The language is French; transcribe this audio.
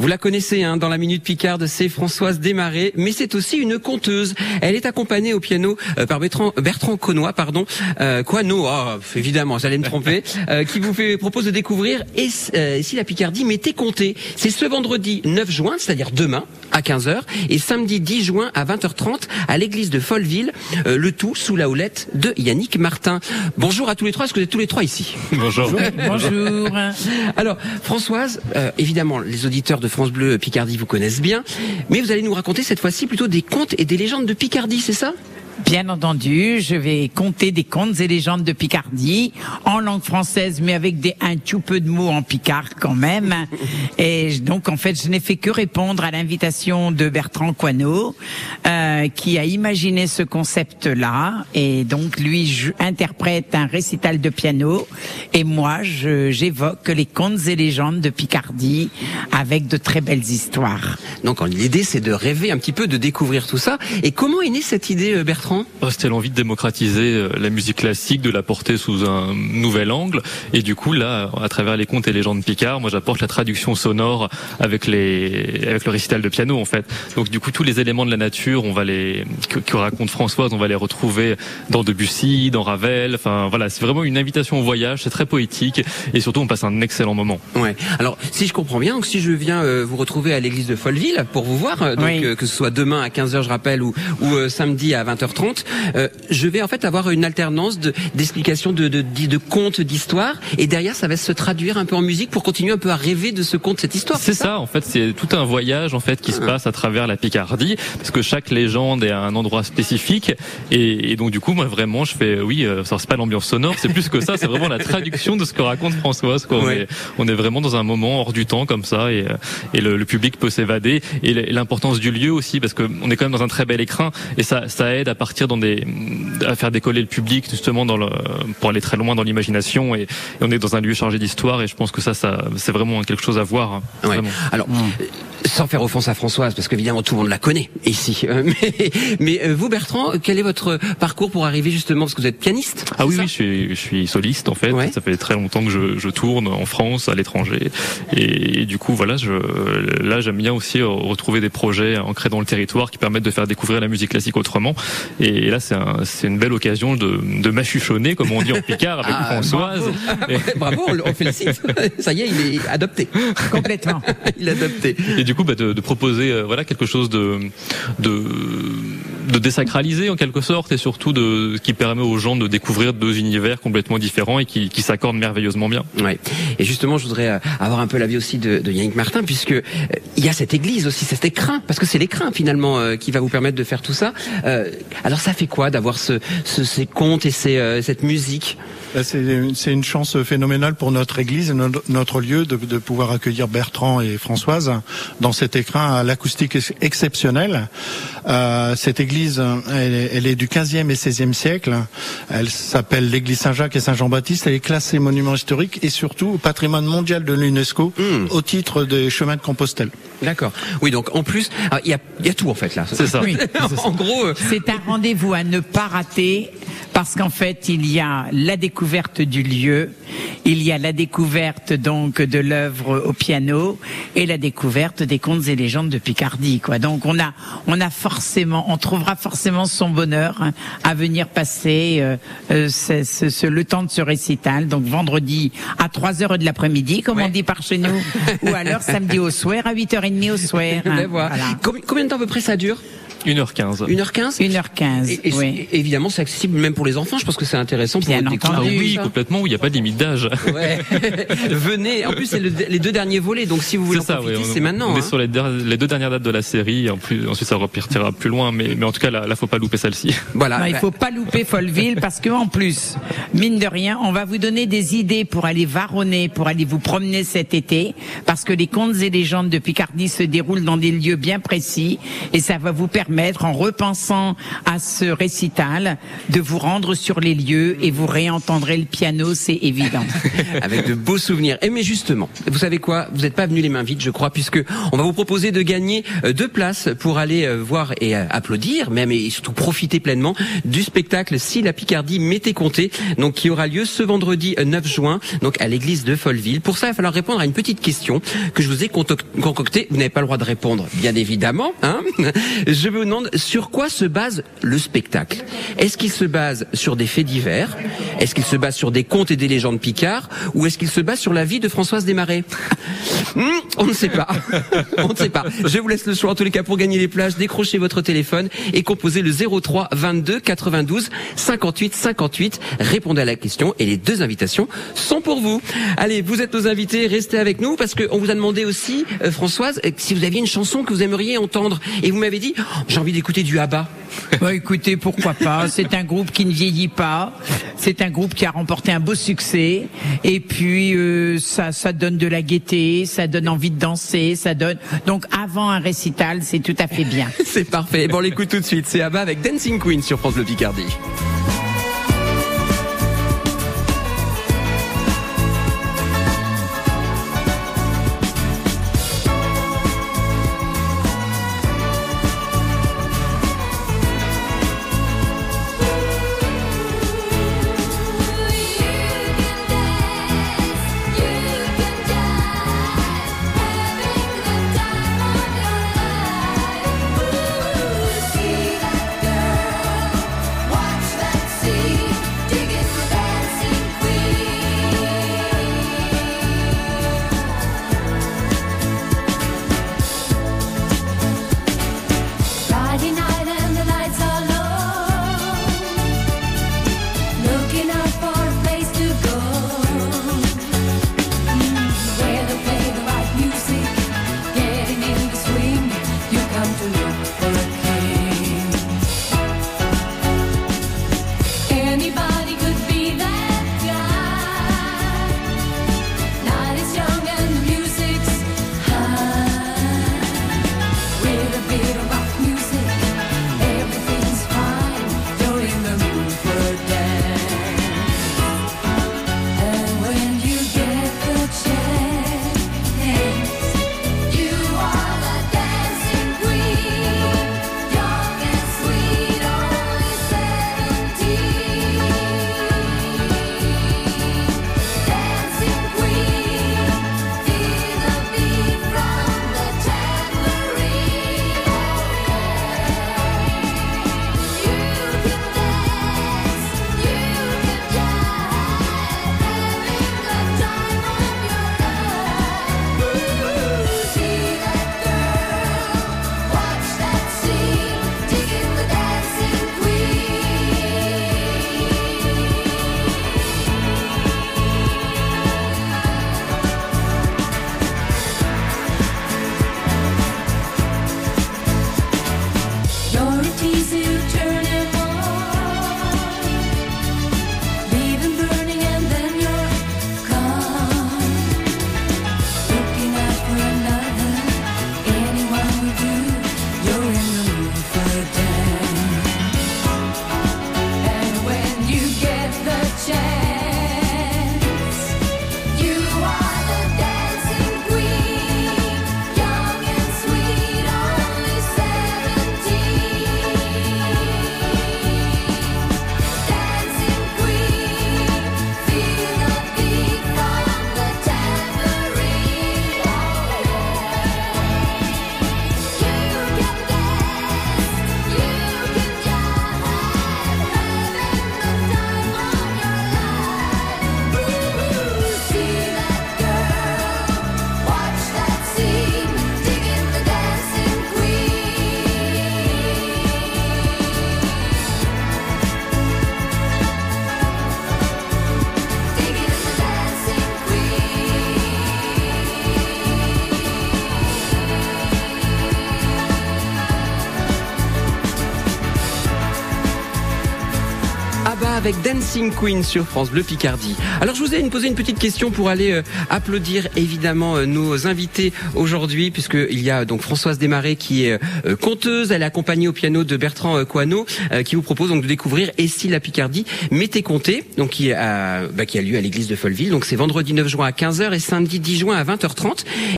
Vous la connaissez hein, dans la Minute Picarde, c'est Françoise Desmarais, mais c'est aussi une conteuse. Elle est accompagnée au piano euh, par Bertrand, Bertrand Connois, pardon, euh, Coano, oh, évidemment, j'allais me tromper, euh, qui vous fait, propose de découvrir Et euh, si la Picardie m'était comptée. C'est ce vendredi 9 juin, c'est-à-dire demain, à 15h, et samedi 10 juin à 20h30 à l'église de Folleville, euh, le tout sous la houlette de Yannick Martin. Bonjour à tous les trois, est-ce que vous êtes tous les trois ici? Bonjour. Bonjour. Alors, Françoise, euh, évidemment, les auditeurs de France Bleu Picardie vous connaissent bien, mais vous allez nous raconter cette fois-ci plutôt des contes et des légendes de Picardie, c'est ça? Bien entendu, je vais compter des contes et légendes de Picardie en langue française, mais avec des un tout peu de mots en picard quand même. Et donc en fait, je n'ai fait que répondre à l'invitation de Bertrand Coineau, euh, qui a imaginé ce concept-là. Et donc lui interprète un récital de piano, et moi j'évoque les contes et légendes de Picardie avec de très belles histoires. Donc l'idée, c'est de rêver un petit peu, de découvrir tout ça. Et comment est née cette idée, euh, Bertrand 4. C'était l'envie de démocratiser euh, la musique classique, de la porter sous un nouvel angle. Et du coup, là, à travers les contes et les légendes Picard, moi j'apporte la traduction sonore avec, les, avec le récital de piano en fait. Donc du coup, tous les éléments de la nature, on va les que, raconte Françoise, on va les retrouver dans Debussy, dans Ravel. Enfin voilà, c'est vraiment une invitation au voyage. C'est très poétique et surtout on passe un excellent moment. Ouais. Alors si je comprends bien, donc si je viens euh, vous retrouver à l'église de Folleville pour vous voir, euh, que ce soit demain à 15h je rappelle ou, ou samedi à 20h30 euh, je vais en fait avoir une alternance de d'explications de, de, de, de contes, d'histoires, et derrière ça va se traduire un peu en musique pour continuer un peu à rêver de ce conte, cette histoire. C'est ça, en fait, c'est tout un voyage en fait qui se passe à travers la Picardie, parce que chaque légende est à un endroit spécifique, et, et donc du coup, moi vraiment, je fais, oui, euh, ça, c'est pas l'ambiance sonore, c'est plus que ça, c'est vraiment la traduction de ce que raconte Françoise. Quoi. On, est, on est vraiment dans un moment hors du temps comme ça, et, euh, et le, le public peut s'évader, et l'importance du lieu aussi, parce que on est quand même dans un très bel écrin, et ça, ça aide à partir dans des, à faire décoller le public justement dans le, pour aller très loin dans l'imagination, et, et on est dans un lieu chargé d'histoire, et je pense que ça, ça, c'est vraiment quelque chose à voir. hein, Ouais. Alors, euh, sans faire offense à Françoise, parce qu'évidemment tout le monde la connaît ici. Euh, Mais, mais euh, vous, Bertrand, quel est votre parcours pour arriver justement, parce que vous êtes pianiste Ah oui, oui, je suis, je suis soliste en fait. Ouais. Ça fait très longtemps que je, je tourne en France, à l'étranger, et, et du coup voilà, je, là j'aime bien aussi retrouver des projets ancrés dans le territoire qui permettent de faire découvrir la musique classique autrement. Et là c'est un, c'est une belle occasion de, de m'achuchonner, comme on dit en Picard, avec Ah, Françoise. Et, Bravo, on félicite. Ça y est, il est adopté. Complètement. Il est adopté. et du coup, bah, de, de proposer euh, voilà quelque chose de, de de désacralisé en quelque sorte, et surtout de qui permet aux gens de découvrir deux univers complètement différents et qui, qui s'accordent merveilleusement bien. Ouais. Et justement, je voudrais euh, avoir un peu l'avis aussi de, de Yannick Martin, puisque euh, il y a cette église aussi, cet écrin, parce que c'est l'écrin finalement euh, qui va vous permettre de faire tout ça. Euh, alors, ça fait quoi d'avoir ce, ce- ces contes et ces, euh, cette musique? Là, C'est une chance phénoménale pour notre église et notre, notre lieu de, de pouvoir accueillir Bertrand et Françoise dans cet écrin à l'acoustique ex- exceptionnelle. Euh, cette église, elle, est- elle est du 15e et 16e siècle. Elle s'appelle l'église Saint-Jacques et Saint-Jean-Baptiste. Elle est classée monument historique et surtout patrimoine mondial de l'UNESCO au titre des chemins de Compostelle. D'accord. Oui, donc en plus, ah, il y, a, il y a tout en fait là. C'est ça. Oui. en gros, euh, C'est un rendez-vous à ne pas rater parce qu'en fait, il y a la découverte du lieu, il y a la découverte donc de l'œuvre au piano et la découverte des contes et légendes de Picardie. Quoi. Donc on a, on a forcément, on trouvera forcément son bonheur hein, à venir passer euh, euh, ce- ce- ce- le temps de ce récital. Donc vendredi à 3 heures de l'après-midi, comme Ouais. on dit par chez nous, ou alors samedi au soir à 8h30 au soir. hein. voilà. Combien de temps à peu près ça dure? 1h15. 1h15 1h15. Et, et- oui. évidemment, c'est accessible même pour les enfants. Je pense que c'est intéressant pour Bien découvrir Ah oui, complètement, il n'y a pas de limite d'âge. Ouais. Venez. En plus, c'est le- les deux derniers volets. Donc, si vous voulez en C'est ça, profiter, oui, on- c'est maintenant. On est hein. sur les, der- les deux dernières dates de la série. En plus, ensuite, ça repartira plus loin, mais, mais en tout cas, là, là, faut pas louper celle-ci. Voilà. Non, il faut pas louper Folleville parce que en plus, mine de rien, on va vous donner des idées pour aller varonner, pour aller vous promener cet été, parce que les contes et légendes de Picardie se déroulent dans des lieux bien précis et ça va vous permettre permettre, en repensant à ce récital, de vous rendre sur les lieux et vous réentendrez le piano, c'est évident. Avec de beaux souvenirs. Et mais justement, vous savez quoi? Vous n'êtes pas venu les mains vides, je crois, puisque on va vous proposer de gagner euh, deux places pour aller euh, voir et euh, applaudir, même et surtout profiter pleinement du spectacle Si la Picardie m'était comptée, donc qui aura lieu ce vendredi 9 juin, donc à l'église de Folleville. Pour ça, il va falloir répondre à une petite question que je vous ai concoctée. Vous n'avez pas le droit de répondre, bien évidemment. Hein? Je vous demande sur quoi se base le spectacle. Est-ce qu'il se base sur des faits divers? Est-ce qu'il se base sur des contes et des légendes picards Ou est-ce qu'il se base sur la vie de Françoise Desmarais? Hmm, On ne sait pas. on ne sait pas. Je vous laisse le choix en tous les cas pour gagner les plages. Décrochez votre téléphone et composez le 03 22 92 58 58. Répondez à la question et les deux invitations sont pour vous. Allez, vous êtes nos invités, restez avec nous parce qu'on vous a demandé aussi, euh, Françoise, euh, si vous aviez une chanson que vous aimeriez entendre. Et vous m'avez dit, j'ai envie d'écouter du ABBA. Bah, écoutez, pourquoi pas. C'est un groupe qui ne vieillit pas. C'est un groupe qui a remporté un beau succès. Et puis euh, ça, ça donne de la gaieté, ça donne envie de danser, ça donne. Donc avant un récital, c'est tout à fait bien. c'est parfait. Bon, on l'écoute tout de suite. C'est ABBA avec Dancing Queen sur France Le Picardie. Dancing Queen sur France Bleu Picardie. Alors je vous ai posé une petite question pour aller euh, applaudir évidemment euh, nos invités aujourd'hui puisque il y a donc Françoise Desmarais qui est euh, conteuse, elle est accompagnée au piano de Bertrand Coano qui vous propose donc de découvrir Et si la Picardie m'était compté donc qui a, bah, lieu à l'église de Folleville. Donc c'est vendredi 9 juin à 15h et samedi 10 juin à 20h30